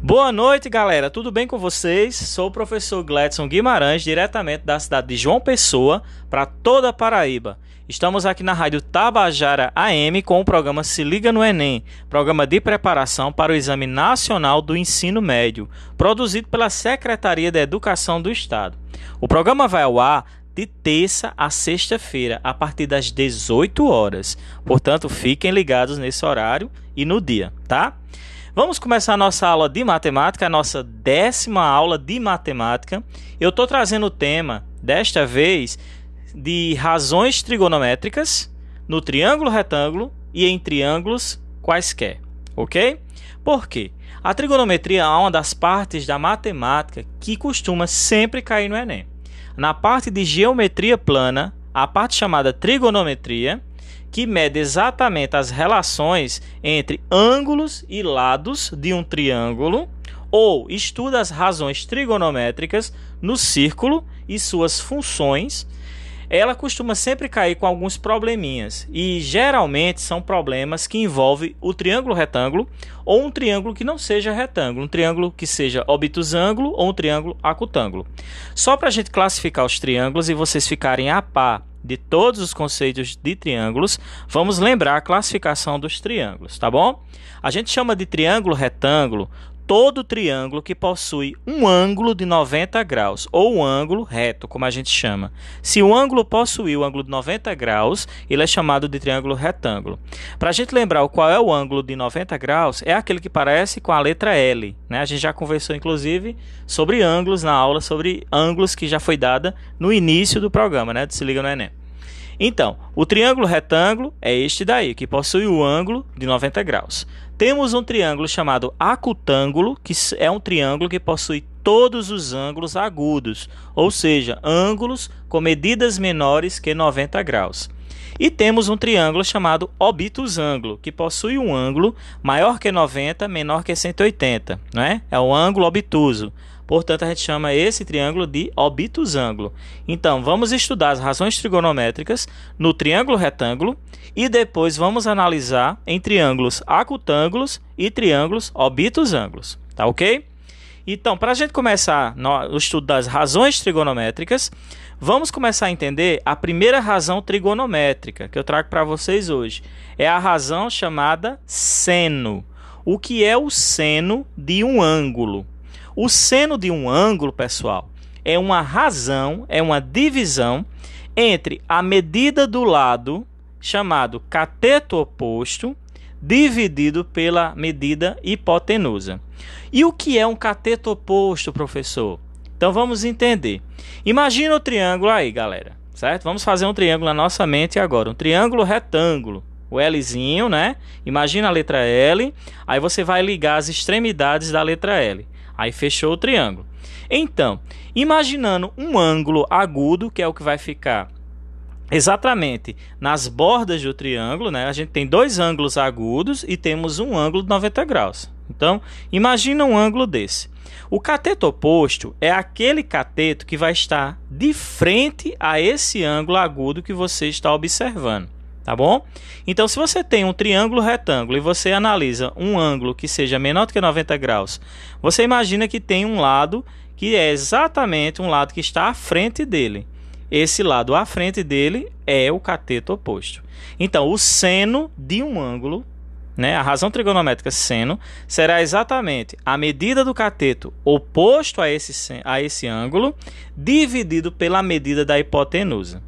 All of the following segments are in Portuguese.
Boa noite, galera. Tudo bem com vocês? Sou o professor Gladson Guimarães, diretamente da cidade de João Pessoa, para toda a Paraíba. Estamos aqui na Rádio Tabajara AM com o programa Se Liga no Enem, programa de preparação para o Exame Nacional do Ensino Médio, produzido pela Secretaria da Educação do Estado. O programa vai ao ar de terça a sexta-feira, a partir das 18 horas. Portanto, fiquem ligados nesse horário e no dia, tá? Vamos começar a nossa aula de matemática, a nossa décima aula de matemática. Eu estou trazendo o tema, desta vez, de razões trigonométricas no triângulo retângulo e em triângulos quaisquer, ok? Por quê? A trigonometria é uma das partes da matemática que costuma sempre cair no Enem. Na parte de geometria plana, a parte chamada trigonometria, que mede exatamente as relações entre ângulos e lados de um triângulo, ou estuda as razões trigonométricas no círculo e suas funções, ela costuma sempre cair com alguns probleminhas e geralmente são problemas que envolvem o triângulo retângulo ou um triângulo que não seja retângulo, um triângulo que seja obtusângulo ou um triângulo acutângulo. Só para a gente classificar os triângulos e vocês ficarem a par de todos os conceitos de triângulos, vamos lembrar a classificação dos triângulos, tá bom? A gente chama de triângulo retângulo todo triângulo que possui um ângulo de 90 graus, ou um ângulo reto, como a gente chama. Se o ângulo possuir o ângulo de 90 graus, ele é chamado de triângulo retângulo. Para a gente lembrar qual é o ângulo de 90 graus, é aquele que parece com a letra L. Né? A gente já conversou, inclusive, sobre ângulos na aula, sobre ângulos que já foi dada no início do programa, né? Se liga no Enem. Então, o triângulo retângulo é este daí, que possui o ângulo de 90 graus. Temos um triângulo chamado acutângulo, que é um triângulo que possui todos os ângulos agudos, ou seja, ângulos com medidas menores que 90 graus. E temos um triângulo chamado obtusângulo, que possui um ângulo maior que 90, menor que 180, não é? É o ângulo obtuso. Portanto, a gente chama esse triângulo de obtusângulo. Então, vamos estudar as razões trigonométricas no triângulo retângulo e depois vamos analisar em triângulos acutângulos e triângulos obtusângulos. Tá ok? Então, para a gente começar o estudo das razões trigonométricas, vamos começar a entender a primeira razão trigonométrica que eu trago para vocês hoje. É a razão chamada seno. O que é o seno de um ângulo? O seno de um ângulo, pessoal, é uma razão, é uma divisão entre a medida do lado chamado cateto oposto dividido pela medida hipotenusa. E o que é um cateto oposto, professor? Então vamos entender. Imagina o triângulo aí, galera, certo? Vamos fazer um triângulo na nossa mente agora, um triângulo retângulo. O Lzinho, né? Imagina a letra L, aí você vai ligar as extremidades da letra L. Aí fechou o triângulo. Então, imaginando um ângulo agudo, que é o que vai ficar exatamente nas bordas do triângulo, né? A gente tem dois ângulos agudos e temos um ângulo de 90 graus. Então, imagina um ângulo desse. O cateto oposto é aquele cateto que vai estar de frente a esse ângulo agudo que você está observando tá bom? Então, se você tem um triângulo retângulo e você analisa um ângulo que seja menor do que 90 graus, você imagina que tem um lado que é exatamente um lado que está à frente dele. Esse lado à frente dele é o cateto oposto. Então, o seno de um ângulo, né, a razão trigonométrica seno, será exatamente a medida do cateto oposto a esse, a esse ângulo, dividido pela medida da hipotenusa.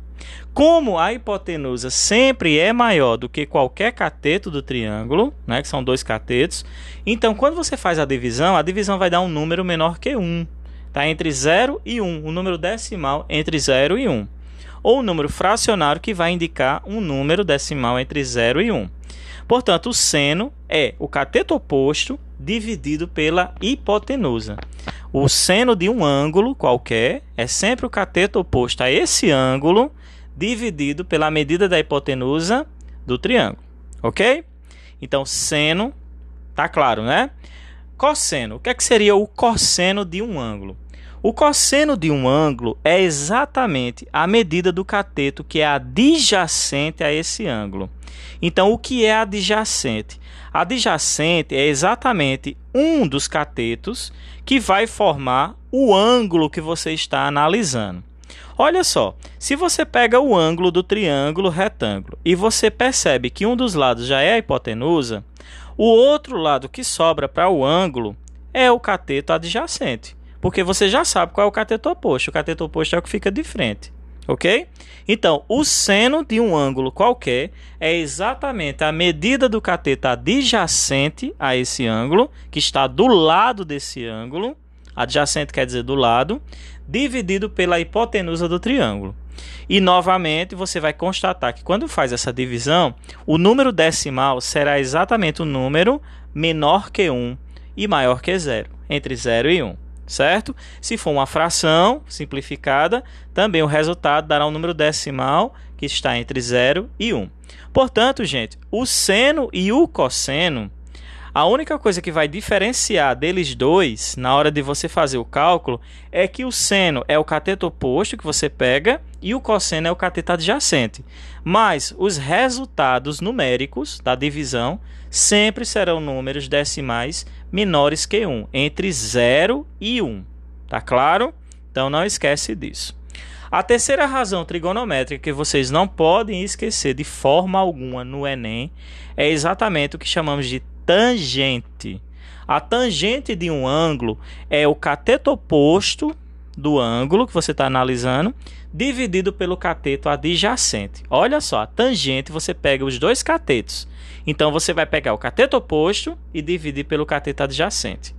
Como a hipotenusa sempre é maior do que qualquer cateto do triângulo, né, que são dois catetos, então quando você faz a divisão, a divisão vai dar um número menor que 1. Tá entre 0 e 1, um número decimal entre 0 e 1. Ou o um número fracionário que vai indicar um número decimal entre 0 e 1. Portanto, o seno é o cateto oposto dividido pela hipotenusa. O seno de um ângulo qualquer é sempre o cateto oposto a esse ângulo dividido pela medida da hipotenusa do triângulo, ok? Então, seno, tá claro, né? Cosseno, o que, é que seria o cosseno de um ângulo? O cosseno de um ângulo é exatamente a medida do cateto que é adjacente a esse ângulo. Então, o que é adjacente? Adjacente é exatamente um dos catetos que vai formar o ângulo que você está analisando. Olha só, se você pega o ângulo do triângulo retângulo e você percebe que um dos lados já é a hipotenusa, o outro lado que sobra para o ângulo é o cateto adjacente porque você já sabe qual é o cateto oposto. O cateto oposto é o que fica de frente, ok? Então, o seno de um ângulo qualquer é exatamente a medida do cateto adjacente a esse ângulo, que está do lado desse ângulo, adjacente quer dizer do lado, dividido pela hipotenusa do triângulo. E novamente você vai constatar que quando faz essa divisão, o número decimal será exatamente o número menor que 1 e maior que 0, entre 0 e 1 certo? Se for uma fração simplificada, também o resultado dará um número decimal que está entre 0 e 1. Portanto, gente, o seno e o cosseno, a única coisa que vai diferenciar deles dois na hora de você fazer o cálculo é que o seno é o cateto oposto que você pega e o cosseno é o cateto adjacente. Mas os resultados numéricos da divisão sempre serão números decimais menores que 1, entre 0 e 1. Tá claro? Então não esquece disso. A terceira razão trigonométrica que vocês não podem esquecer de forma alguma no Enem é exatamente o que chamamos de tangente. A tangente de um ângulo é o cateto oposto do ângulo que você está analisando dividido pelo cateto adjacente. Olha só, a tangente você pega os dois catetos então você vai pegar o cateto oposto e dividir pelo cateto adjacente.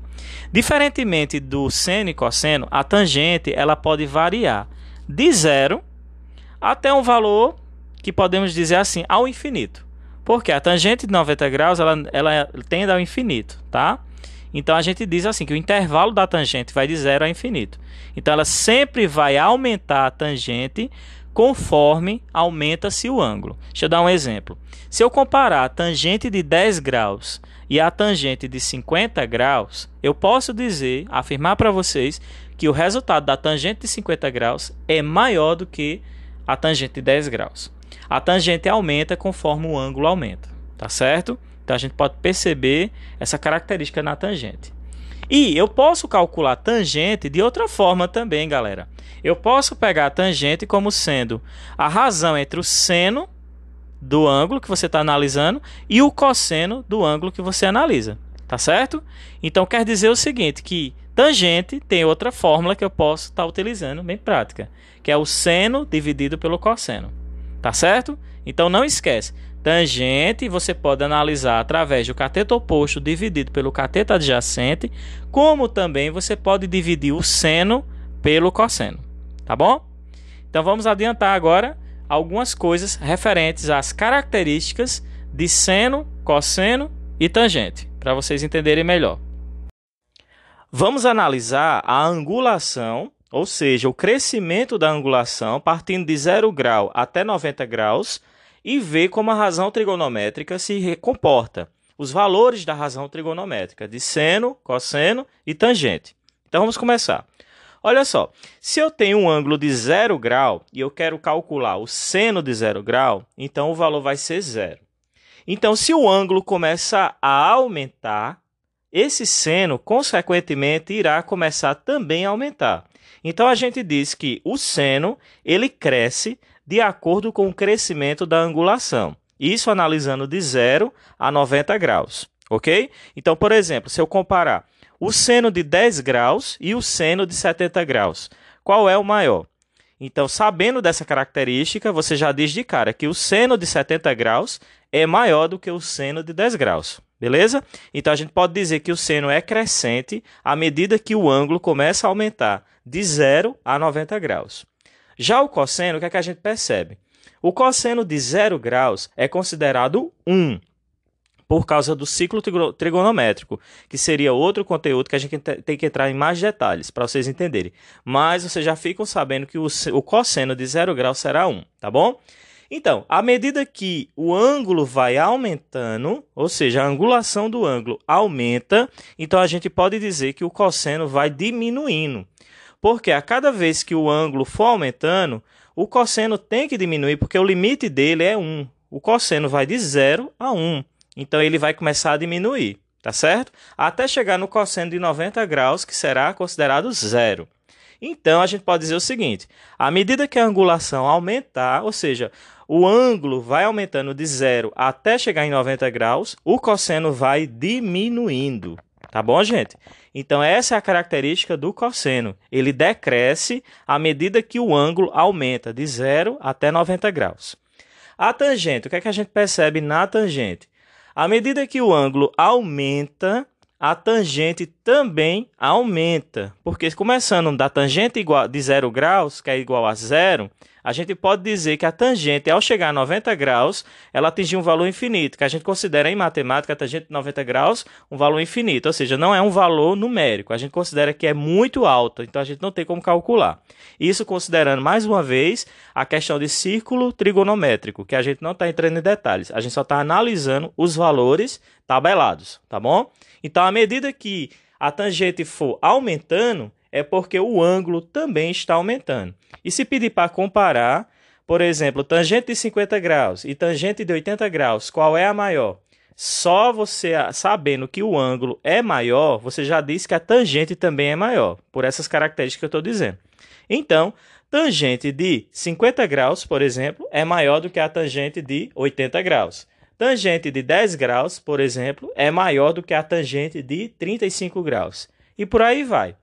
Diferentemente do seno e cosseno, a tangente ela pode variar de zero até um valor que podemos dizer assim, ao infinito. Porque a tangente de 90 graus ela, ela tende ao infinito, tá? Então a gente diz assim que o intervalo da tangente vai de zero a infinito. Então ela sempre vai aumentar a tangente conforme aumenta-se o ângulo. Deixa eu dar um exemplo. Se eu comparar a tangente de 10 graus e a tangente de 50 graus, eu posso dizer, afirmar para vocês que o resultado da tangente de 50 graus é maior do que a tangente de 10 graus. A tangente aumenta conforme o ângulo aumenta, tá certo? Então a gente pode perceber essa característica na tangente. E eu posso calcular tangente de outra forma também, galera. Eu posso pegar a tangente como sendo a razão entre o seno do ângulo que você está analisando e o cosseno do ângulo que você analisa. Tá certo? Então quer dizer o seguinte, que tangente tem outra fórmula que eu posso estar tá utilizando, bem prática, que é o seno dividido pelo cosseno. Tá certo? Então não esquece, Tangente você pode analisar através do cateto oposto dividido pelo cateto adjacente, como também você pode dividir o seno pelo cosseno, tá bom? Então vamos adiantar agora algumas coisas referentes às características de seno, cosseno e tangente, para vocês entenderem melhor. Vamos analisar a angulação, ou seja, o crescimento da angulação partindo de 0 grau até 90 graus e ver como a razão trigonométrica se comporta. Os valores da razão trigonométrica de seno, cosseno e tangente. Então vamos começar. Olha só, se eu tenho um ângulo de zero grau e eu quero calcular o seno de zero grau, então o valor vai ser zero. Então, se o ângulo começar a aumentar, esse seno, consequentemente, irá começar também a aumentar. Então, a gente diz que o seno ele cresce de acordo com o crescimento da angulação. Isso analisando de 0 a 90 graus, ok? Então, por exemplo, se eu comparar o seno de 10 graus e o seno de 70 graus, qual é o maior? Então, sabendo dessa característica, você já diz de cara que o seno de 70 graus é maior do que o seno de 10 graus, beleza? Então, a gente pode dizer que o seno é crescente à medida que o ângulo começa a aumentar de 0 a 90 graus. Já o cosseno, o que, é que a gente percebe? O cosseno de zero graus é considerado 1 por causa do ciclo trigonométrico, que seria outro conteúdo que a gente tem que entrar em mais detalhes para vocês entenderem. Mas vocês já ficam sabendo que o, cosseno de zero grau será 1, tá bom? Então, à medida que o ângulo vai aumentando, ou seja, a angulação do ângulo aumenta, então a gente pode dizer que o cosseno vai diminuindo. Porque a cada vez que o ângulo for aumentando, o cosseno tem que diminuir, porque o limite dele é 1. O cosseno vai de 0 a 1. Então ele vai começar a diminuir, tá certo? Até chegar no cosseno de 90 graus, que será considerado zero. Então a gente pode dizer o seguinte: à medida que a angulação aumentar, ou seja, o ângulo vai aumentando de zero até chegar em 90 graus, o cosseno vai diminuindo. Tá bom, gente? Então, essa é a característica do cosseno. Ele decresce à medida que o ângulo aumenta de 0 até 90 graus. A tangente, o que é que a gente percebe na tangente? À medida que o ângulo aumenta, a tangente também aumenta. Porque começando da tangente igual, de 0 graus, que é igual a zero, a gente pode dizer que a tangente, ao chegar a 90 graus, ela atingiu um valor infinito, que a gente considera em matemática a tangente de 90 graus um valor infinito, ou seja, não é um valor numérico, a gente considera que é muito alta, então a gente não tem como calcular. Isso considerando, mais uma vez, a questão de círculo trigonométrico, que a gente não está entrando em detalhes, a gente só está analisando os valores tabelados, tá bom? Então, à medida que a tangente for aumentando, é porque o ângulo também está aumentando. E se pedir para comparar, por exemplo, tangente de 50 graus e tangente de 80 graus, qual é a maior? Só você sabendo que o ângulo é maior, você já diz que a tangente também é maior, por essas características que eu estou dizendo. Então, tangente de 50 graus, por exemplo, é maior do que a tangente de 80 graus. Tangente de 10 graus, por exemplo, é maior do que a tangente de 35 graus. E por aí vai.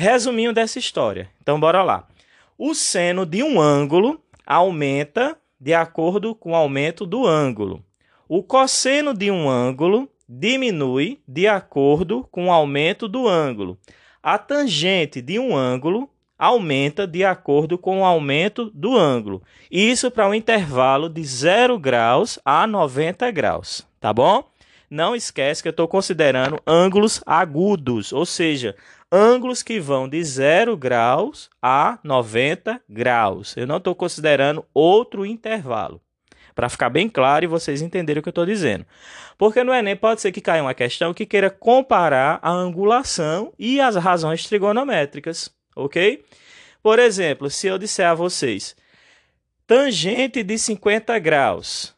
Resuminho dessa história. Então, bora lá. O seno de um ângulo aumenta de acordo com o aumento do ângulo. O cosseno de um ângulo diminui de acordo com o aumento do ângulo. A tangente de um ângulo aumenta de acordo com o aumento do ângulo. Isso para um intervalo de 0 graus a 90 graus, tá bom? Não esquece que eu estou considerando ângulos agudos, ou seja, ângulos que vão de 0 graus a 90 graus. Eu não estou considerando outro intervalo. Para ficar bem claro e vocês entenderem o que eu estou dizendo. Porque no Enem pode ser que caia uma questão que queira comparar a angulação e as razões trigonométricas, ok? Por exemplo, se eu disser a vocês tangente de 50 graus,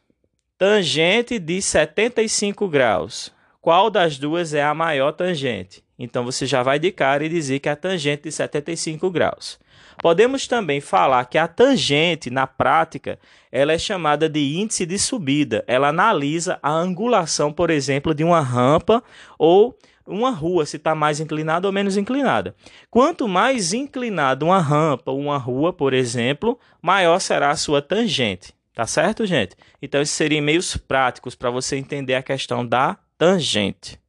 tangente de 75 graus, qual das duas é a maior tangente? Então você já vai de cara e dizer que é a tangente de 75 graus. Podemos também falar que a tangente, na prática, ela é chamada de índice de subida. Ela analisa a angulação, por exemplo, de uma rampa ou uma rua, se está mais inclinada ou menos inclinada. Quanto mais inclinada uma rampa ou uma rua, por exemplo, maior será a sua tangente. Tá certo, gente? Então, esses seriam meios práticos para você entender a questão da tangente.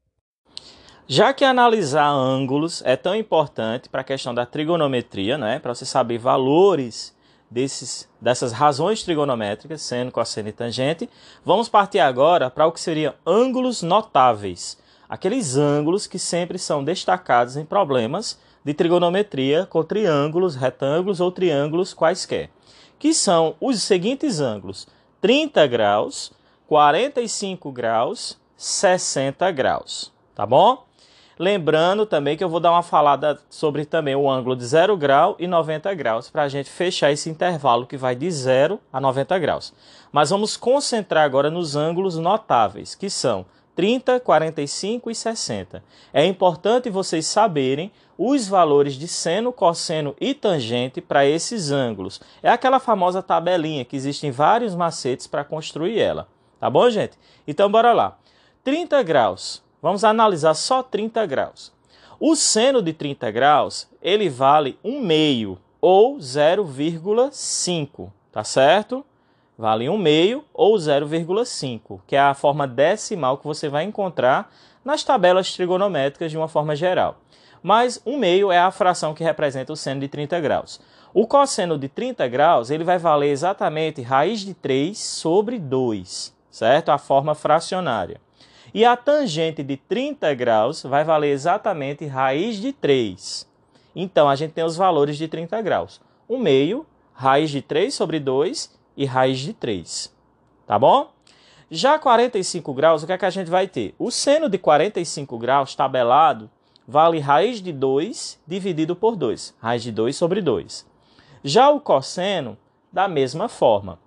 Já que analisar ângulos é tão importante para a questão da trigonometria, né, para você saber valores desses, dessas razões trigonométricas, seno, cosseno e tangente, vamos partir agora para o que seriam ângulos notáveis. Aqueles ângulos que sempre são destacados em problemas de trigonometria com triângulos, retângulos ou triângulos quaisquer, que são os seguintes ângulos: 30 graus, 45 graus, 60 graus, tá bom? Lembrando também que eu vou dar uma falada sobre também o ângulo de 0 grau e 90 graus para a gente fechar esse intervalo que vai de 0 a 90 graus. Mas vamos concentrar agora nos ângulos notáveis, que são 30, 45 e 60. É importante vocês saberem os valores de seno, cosseno e tangente para esses ângulos. É aquela famosa tabelinha que existem vários macetes para construir ela. Tá bom, gente? Então bora lá. 30 graus Vamos analisar só 30 graus. O seno de 30 graus, ele vale 1 meio ou 0,5, tá certo? Vale 1 meio ou 0,5, que é a forma decimal que você vai encontrar nas tabelas trigonométricas de uma forma geral. Mas 1 meio é a fração que representa o seno de 30 graus. O cosseno de 30 graus, ele vai valer exatamente raiz de 3 sobre 2, certo? A forma fracionária. E a tangente de 30 graus vai valer exatamente raiz de 3. Então, a gente tem os valores de 30 graus. 1 meio, raiz de 3 sobre 2 e raiz de 3. Tá bom? Já 45 graus, o que é que a gente vai ter? O seno de 45 graus tabelado vale raiz de 2 dividido por 2. Raiz de 2 sobre 2. Já o cosseno, da mesma forma.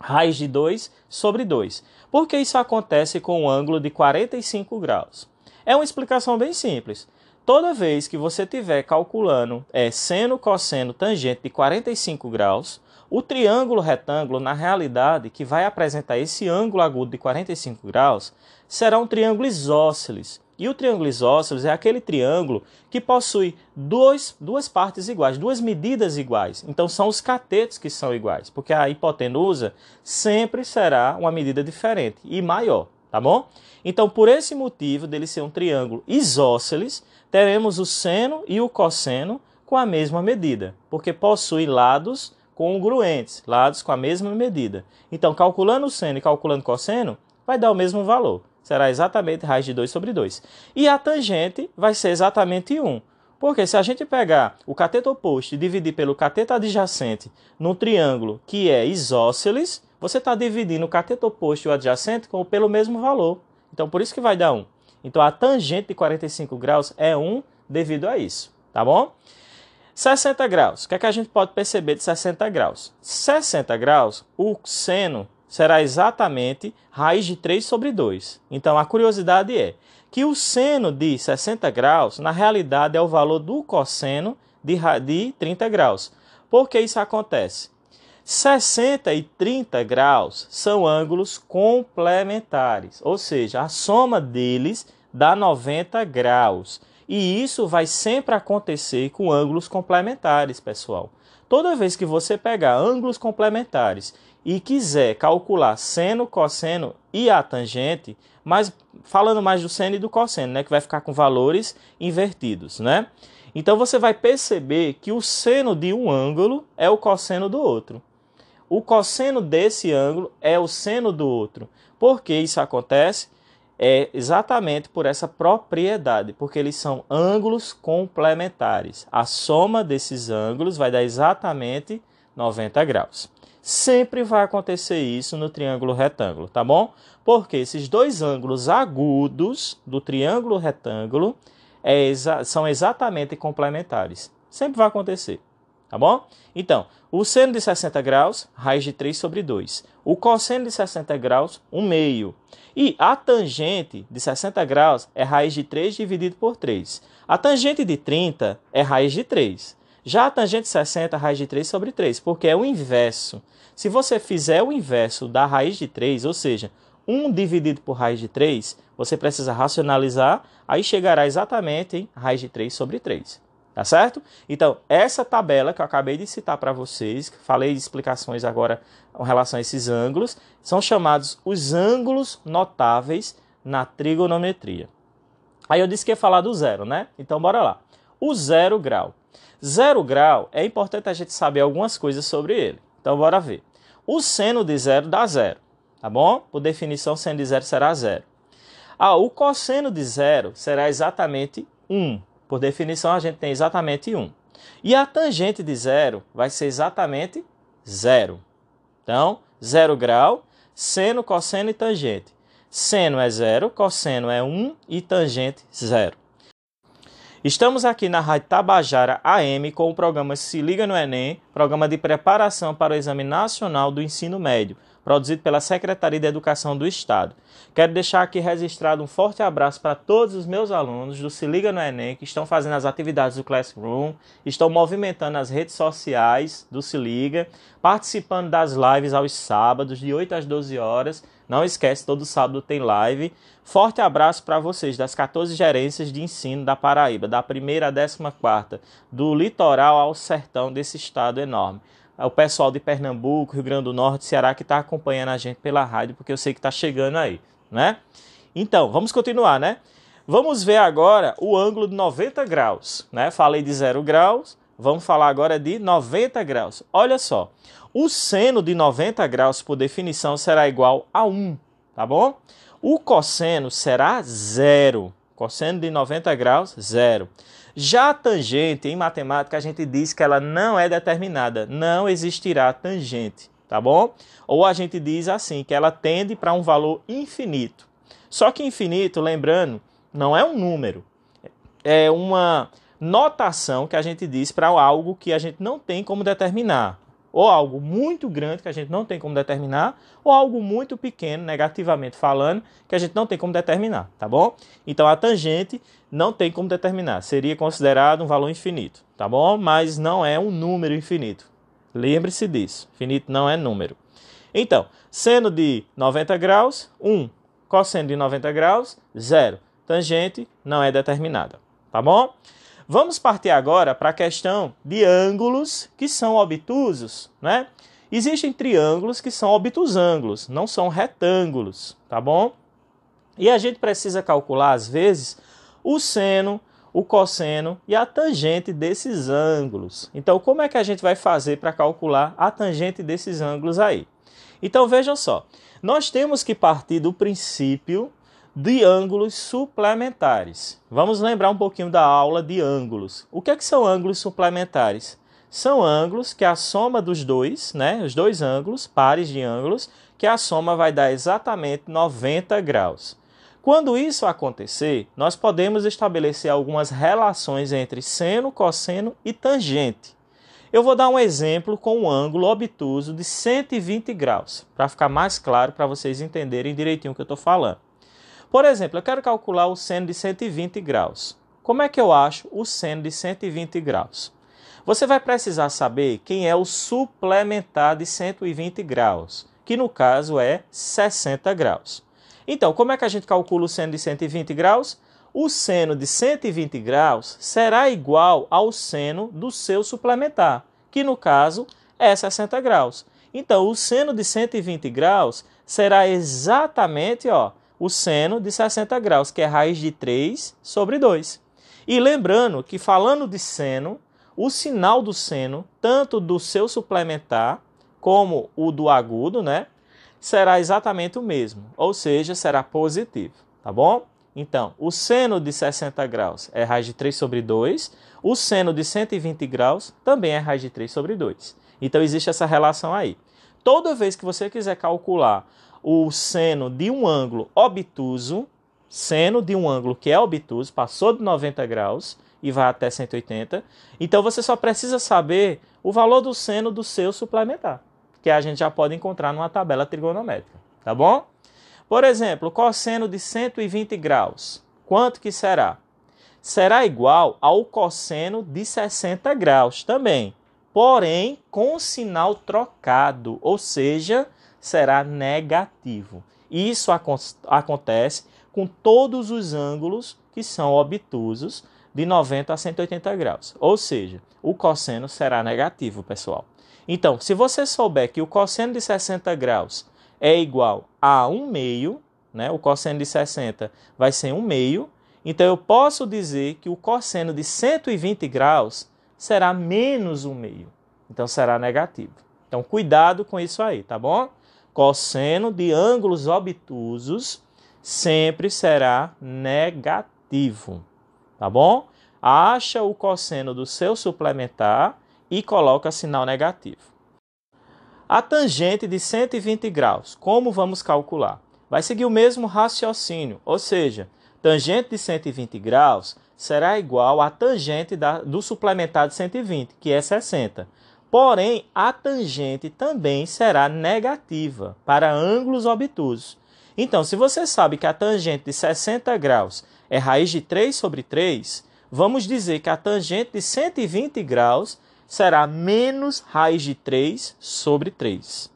Raiz de 2 sobre 2. Por que isso acontece com um ângulo de 45 graus? É uma explicação bem simples. Toda vez que você estiver calculando é, seno, cosseno, tangente de 45 graus, o triângulo retângulo, na realidade, que vai apresentar esse ângulo agudo de 45 graus, será um triângulo isósceles. E o triângulo isósceles é aquele triângulo que possui dois, duas partes iguais, duas medidas iguais. Então são os catetos que são iguais, porque a hipotenusa sempre será uma medida diferente e maior, tá bom? Então, por esse motivo dele ser um triângulo isósceles, teremos o seno e o cosseno com a mesma medida, porque possui lados congruentes, lados com a mesma medida. Então, calculando o seno e calculando o cosseno, vai dar o mesmo valor. Será exatamente raiz de 2 sobre 2. E a tangente vai ser exatamente 1. Porque se a gente pegar o cateto oposto e dividir pelo cateto adjacente num triângulo que é isósceles, você está dividindo o cateto oposto e o adjacente pelo mesmo valor. Então, por isso que vai dar 1. Então, a tangente de 45 graus é 1 devido a isso. Tá bom? 60 graus. O que, é que a gente pode perceber de 60 graus? 60 graus, o seno será exatamente raiz de 3 sobre 2. Então, a curiosidade é que o seno de 60 graus, na realidade, é o valor do cosseno de, de 30 graus. Por que isso acontece? 60 e 30 graus são ângulos complementares, ou seja, a soma deles dá 90 graus. E isso vai sempre acontecer com ângulos complementares, pessoal. Toda vez que você pegar ângulos complementares e quiser calcular seno, cosseno e a tangente, mas falando mais do seno e do cosseno, né, que vai ficar com valores invertidos, né? Então você vai perceber que o seno de um ângulo é o cosseno do outro. O cosseno desse ângulo é o seno do outro. Por que isso acontece? é exatamente por essa propriedade, porque eles são ângulos complementares. A soma desses ângulos vai dar exatamente 90 graus. Sempre vai acontecer isso no triângulo retângulo, tá bom? Porque esses dois ângulos agudos do triângulo retângulo é exa são exatamente complementares. Sempre vai acontecer, tá bom? Então, o seno de 60 graus, raiz de 3 sobre 2. O cosseno de 60 graus, 1 meio. E a tangente de 60 graus é raiz de 3 dividido por 3. A tangente de 30 é raiz de 3. Já a tangente de 60 é raiz de 3 sobre 3, porque é o inverso. Se você fizer o inverso da raiz de 3, ou seja, 1 dividido por raiz de 3, você precisa racionalizar, aí chegará exatamente em raiz de 3 sobre 3. Tá certo? Então, essa tabela que eu acabei de citar para vocês, falei de explicações agora com relação a esses ângulos, são chamados os ângulos notáveis na trigonometria. Aí eu disse que ia falar do zero, né? Então, bora lá. O zero grau. Zero grau, é importante a gente saber algumas coisas sobre ele. Então, bora ver. O seno de zero dá zero, tá bom? Por definição, seno de zero será zero. Ah, o cosseno de zero será exatamente 1. Por definição, a gente tem exatamente 1. E a tangente de zero vai ser exatamente zero. Então, zero grau, seno, cosseno e tangente. Seno é zero, cosseno é 1 e tangente zero. Estamos aqui na Rádio Tabajara AM com o programa Se Liga no Enem, programa de preparação para o Exame Nacional do Ensino Médio produzido pela Secretaria de Educação do Estado. Quero deixar aqui registrado um forte abraço para todos os meus alunos do Se Liga no Enem que estão fazendo as atividades do Classroom, estão movimentando as redes sociais do Se Liga, participando das lives aos sábados, de 8 às 12 horas. Não esquece, todo sábado tem live. Forte abraço para vocês das 14 gerências de ensino da Paraíba, da primeira à décima quarta, do litoral ao sertão desse estado enorme o pessoal de Pernambuco, Rio Grande do Norte, Ceará que está acompanhando a gente pela rádio, porque eu sei que está chegando aí, né? Então, vamos continuar, né? Vamos ver agora o ângulo de 90 graus, né? Falei de 0 graus, vamos falar agora de 90 graus. Olha só, o seno de 90 graus, por definição, será igual a 1, tá bom? O cosseno será zero. Cosseno de 90 graus, zero. Já a tangente, em matemática, a gente diz que ela não é determinada, não existirá tangente, tá bom? Ou a gente diz assim, que ela tende para um valor infinito. Só que infinito, lembrando, não é um número, é uma notação que a gente diz para algo que a gente não tem como determinar. Ou algo muito grande que a gente não tem como determinar, ou algo muito pequeno, negativamente falando, que a gente não tem como determinar, tá bom? Então a tangente não tem como determinar, seria considerado um valor infinito, tá bom? Mas não é um número infinito. Lembre-se disso, infinito não é número. Então, seno de 90 graus, 1. Cosseno de 90 graus, 0. Tangente não é determinada, tá bom? Vamos partir agora para a questão de ângulos que são obtusos, né? Existem triângulos que são obtusângulos, não são retângulos, tá bom? E a gente precisa calcular, às vezes, o seno, o cosseno e a tangente desses ângulos. Então, como é que a gente vai fazer para calcular a tangente desses ângulos aí? Então, vejam só, nós temos que partir do princípio de ângulos suplementares. Vamos lembrar um pouquinho da aula de ângulos. O que, é que são ângulos suplementares? São ângulos que a soma dos dois, né, os dois ângulos, pares de ângulos, que a soma vai dar exatamente 90 graus. Quando isso acontecer, nós podemos estabelecer algumas relações entre seno, cosseno e tangente. Eu vou dar um exemplo com um ângulo obtuso de 120 graus, para ficar mais claro para vocês entenderem direitinho o que eu estou falando. Por exemplo, eu quero calcular o seno de 120 graus. Como é que eu acho o seno de 120 graus? Você vai precisar saber quem é o suplementar de 120 graus, que no caso é 60 graus. Então, como é que a gente calcula o seno de 120 graus? O seno de 120 graus será igual ao seno do seu suplementar, que no caso é 60 graus. Então, o seno de 120 graus será exatamente ó, o seno de 60 graus, que é raiz de 3 sobre 2. E lembrando que falando de seno, o sinal do seno, tanto do seu suplementar como o do agudo, né, será exatamente o mesmo, ou seja, será positivo, tá bom? Então, o seno de 60 graus é raiz de 3 sobre 2, o seno de 120 graus também é raiz de 3 sobre 2. Então, existe essa relação aí. Toda vez que você quiser calcular o seno de um ângulo obtuso, seno de um ângulo que é obtuso, passou de 90 graus e vai até 180. Então você só precisa saber o valor do seno do seu suplementar, que a gente já pode encontrar numa tabela trigonométrica, tá bom? Por exemplo, cosseno de 120 graus, quanto que será? Será igual ao cosseno de 60 graus também, porém com sinal trocado, ou seja, será negativo. Isso acontece com todos os ângulos que são obtusos de 90 a 180 graus. Ou seja, o cosseno será negativo, pessoal. Então, se você souber que o cosseno de 60 graus é igual a 1 meio, né? o cosseno de 60 vai ser 1 meio, então eu posso dizer que o cosseno de 120 graus será menos 1 meio. Então será negativo. Então cuidado com isso aí, tá bom? Cosseno de ângulos obtusos sempre será negativo, tá bom? Acha o cosseno do seu suplementar e coloca sinal negativo. A tangente de 120 graus, como vamos calcular? Vai seguir o mesmo raciocínio, ou seja, tangente de 120 graus será igual à tangente da, do suplementar de 120, que é 60. Porém, a tangente também será negativa para ângulos obtusos. Então, se você sabe que a tangente de 60 graus é raiz de 3 sobre 3, vamos dizer que a tangente de 120 graus será menos raiz de 3 sobre 3.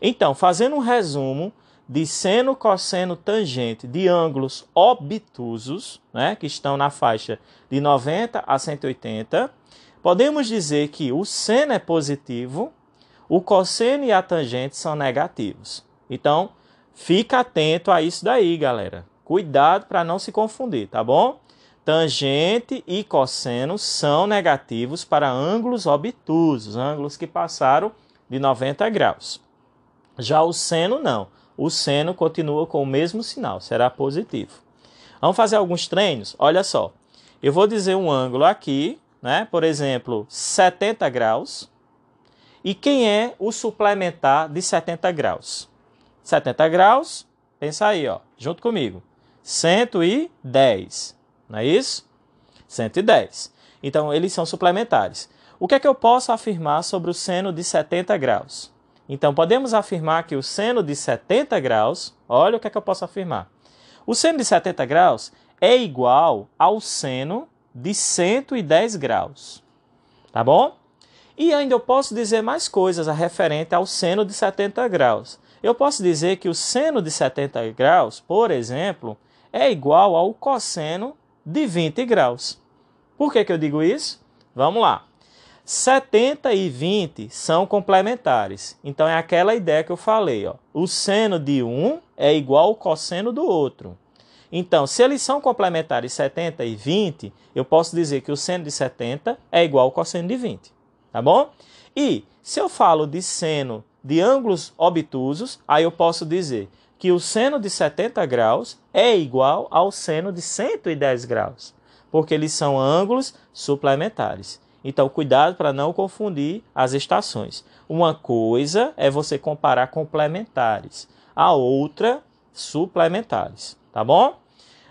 Então, fazendo um resumo de seno, cosseno, tangente de ângulos obtusos, né, que estão na faixa de 90 a 180, Podemos dizer que o seno é positivo, o cosseno e a tangente são negativos. Então, fica atento a isso daí, galera. Cuidado para não se confundir, tá bom? Tangente e cosseno são negativos para ângulos obtusos, ângulos que passaram de 90 graus. Já o seno não. O seno continua com o mesmo sinal, será positivo. Vamos fazer alguns treinos? Olha só. Eu vou dizer um ângulo aqui, né? por exemplo, 70 graus. E quem é o suplementar de 70 graus? 70 graus, pensa aí, ó, junto comigo. 110, não é isso? 110. Então, eles são suplementares. O que é que eu posso afirmar sobre o seno de 70 graus? Então, podemos afirmar que o seno de 70 graus, olha o que é que eu posso afirmar. O seno de 70 graus é igual ao seno de 110 graus. Tá bom? E ainda eu posso dizer mais coisas a referente ao seno de 70 graus. Eu posso dizer que o seno de 70 graus, por exemplo, é igual ao cosseno de 20 graus. Por que, que eu digo isso? Vamos lá. 70 e 20 são complementares. Então é aquela ideia que eu falei. Ó. O seno de um é igual ao cosseno do outro. Então, se eles são complementares 70 e 20, eu posso dizer que o seno de 70 é igual ao cosseno de 20. Tá bom? E se eu falo de seno de ângulos obtusos, aí eu posso dizer que o seno de 70 graus é igual ao seno de 110 graus, porque eles são ângulos suplementares. Então, cuidado para não confundir as estações. Uma coisa é você comparar complementares, a outra suplementares, tá bom?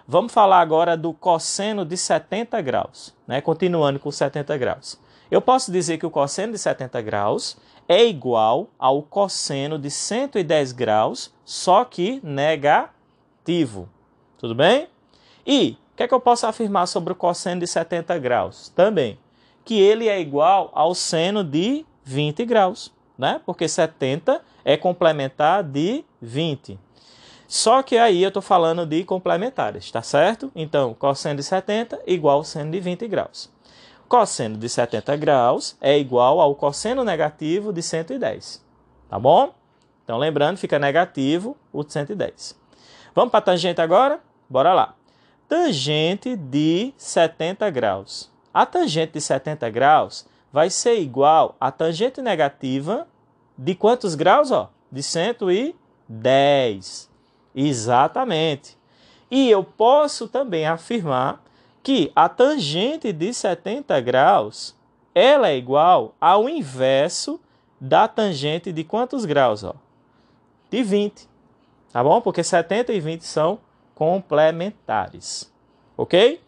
Vamos falar agora do cosseno de 70 graus, né? Continuando com 70 graus. Eu posso dizer que o cosseno de 70 graus é igual ao cosseno de 110 graus, só que negativo. Tudo bem? E o que, é que eu posso afirmar sobre o cosseno de 70 graus? Também que ele é igual ao seno de 20 graus, né? Porque 70 é complementar de 20. Só que aí eu estou falando de complementares, tá certo? Então, cosseno de 70 igual seno de 20 graus. Cosseno de 70 graus é igual ao cosseno negativo de 110, tá bom? Então, lembrando, fica negativo o de 110. Vamos para a tangente agora? Bora lá. Tangente de 70 graus. A tangente de 70 graus vai ser igual à tangente negativa de quantos graus? Ó? De 110. Exatamente. E eu posso também afirmar que a tangente de 70 graus ela é igual ao inverso da tangente de quantos graus? Ó? De 20. Tá bom? Porque 70 e 20 são complementares. Ok?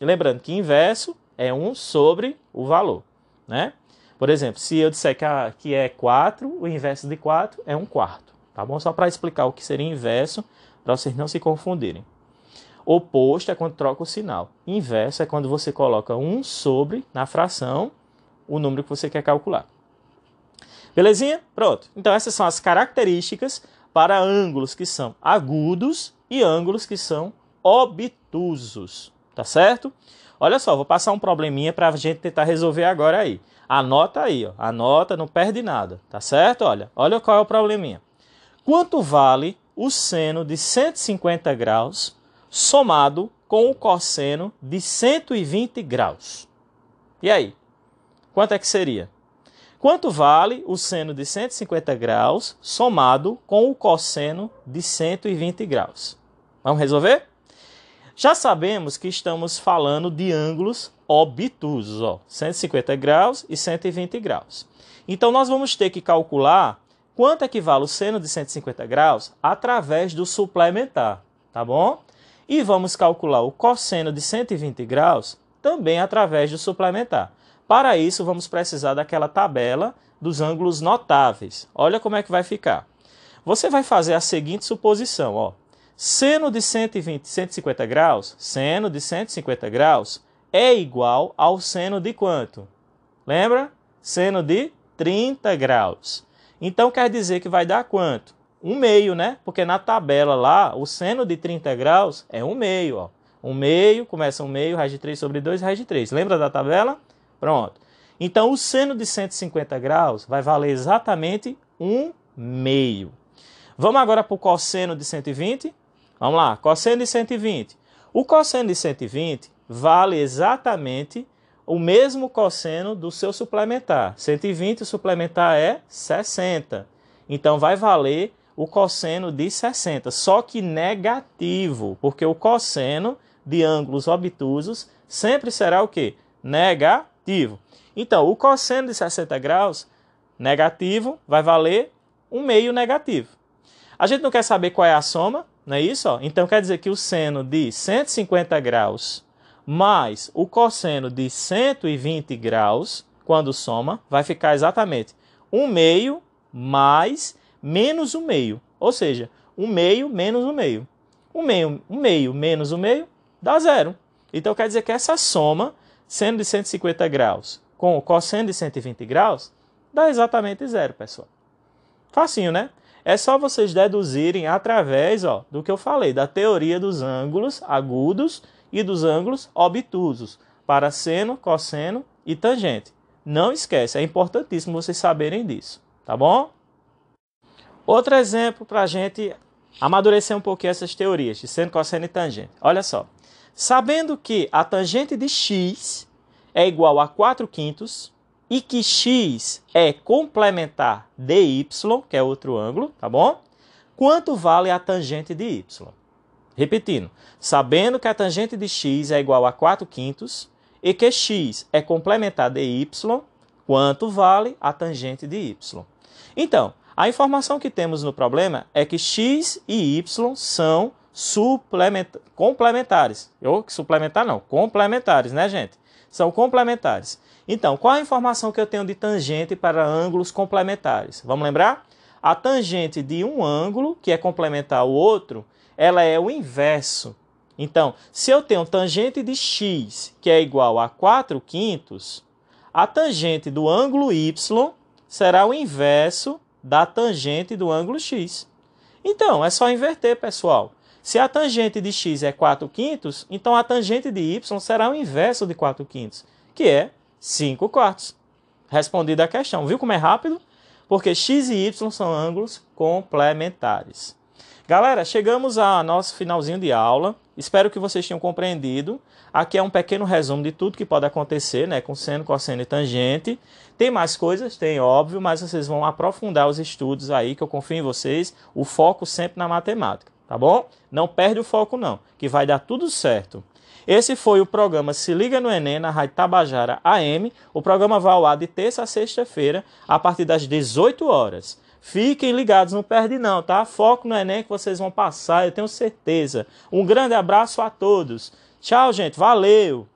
Lembrando que inverso é 1 sobre o valor, né? Por exemplo, se eu disser que, que é 4, o inverso de 4 é 1 quarto, tá bom? Só para explicar o que seria inverso, para vocês não se confundirem. Oposto é quando troca o sinal. Inverso é quando você coloca 1 sobre, na fração, o número que você quer calcular. Belezinha? Pronto. Então essas são as características para ângulos que são agudos e ângulos que são obtusos, tá certo? Olha só, vou passar um probleminha para a gente tentar resolver agora aí. Anota aí, ó. Anota, não perde nada, tá certo? Olha, olha qual é o probleminha. Quanto vale o seno de 150 graus somado com o cosseno de 120 graus? E aí? Quanto é que seria? Quanto vale o seno de 150 graus somado com o cosseno de 120 graus? Vamos resolver? Já sabemos que estamos falando de ângulos obtusos, ó, 150 graus e 120 graus. Então nós vamos ter que calcular quanto equivale o seno de 150 graus através do suplementar, tá bom? E vamos calcular o cosseno de 120 graus também através do suplementar. Para isso, vamos precisar daquela tabela dos ângulos notáveis. Olha como é que vai ficar. Você vai fazer a seguinte suposição, ó. Seno de 120, 150 graus, seno de 150 graus é igual ao seno de quanto? Lembra? Seno de 30 graus. Então quer dizer que vai dar quanto? Um meio, né? Porque na tabela lá, o seno de 30 graus é um meio, ó. Um meio, começa um meio, raiz de 3 sobre 2, raiz de 3. Lembra da tabela? Pronto. Então o seno de 150 graus vai valer exatamente um meio. Vamos agora para o cosseno de 120? Vamos lá, cosseno de 120. O cosseno de 120 vale exatamente o mesmo cosseno do seu suplementar. 120 o suplementar é 60. Então vai valer o cosseno de 60, só que negativo, porque o cosseno de ângulos obtusos sempre será o que? Negativo. Então, o cosseno de 60 graus negativo vai valer um meio negativo. A gente não quer saber qual é a soma, não é isso? Ó? Então quer dizer que o seno de 150 graus mais o cosseno de 120 graus, quando soma, vai ficar exatamente 1 meio mais menos o meio. Ou seja, 1 meio menos o meio. 1 meio, 1 meio menos o meio dá zero. Então quer dizer que essa soma, sendo de 150 graus com o cosseno de 120 graus, dá exatamente zero, pessoal. Facinho, né? É só vocês deduzirem através ó, do que eu falei, da teoria dos ângulos agudos e dos ângulos obtusos, para seno, cosseno e tangente. Não esquece, é importantíssimo vocês saberem disso, tá bom? Outro exemplo para a gente amadurecer um pouquinho essas teorias de seno, cosseno e tangente. Olha só. Sabendo que a tangente de x é igual a 4 quintos e que x é complementar de y, que é outro ângulo, tá bom? Quanto vale a tangente de y? Repetindo, sabendo que a tangente de x é igual a 4 quintos e que x é complementar de y, quanto vale a tangente de y? Então, a informação que temos no problema é que x e y são complementares. Ou suplementar não, complementares, né, gente? São complementares. Então, qual a informação que eu tenho de tangente para ângulos complementares? Vamos lembrar? A tangente de um ângulo, que é complementar ao outro, ela é o inverso. Então, se eu tenho tangente de x, que é igual a 4 quintos, a tangente do ângulo y será o inverso da tangente do ângulo x. Então, é só inverter, pessoal. Se a tangente de x é 4 quintos, então a tangente de y será o inverso de 4 quintos, que é 5 quartos. Respondida a questão. Viu como é rápido? Porque x e y são ângulos complementares. Galera, chegamos ao nosso finalzinho de aula. Espero que vocês tenham compreendido. Aqui é um pequeno resumo de tudo que pode acontecer, né, com seno, cosseno e tangente. Tem mais coisas, tem óbvio, mas vocês vão aprofundar os estudos aí, que eu confio em vocês. O foco sempre na matemática, tá bom? Não perde o foco não, que vai dar tudo certo. Esse foi o programa Se Liga no Enem, na Rádio Tabajara AM. O programa vai ao ar de terça a sexta-feira, a partir das 18 horas. Fiquem ligados, não perde não, tá? Foco no Enem que vocês vão passar, eu tenho certeza. Um grande abraço a todos. Tchau, gente. Valeu!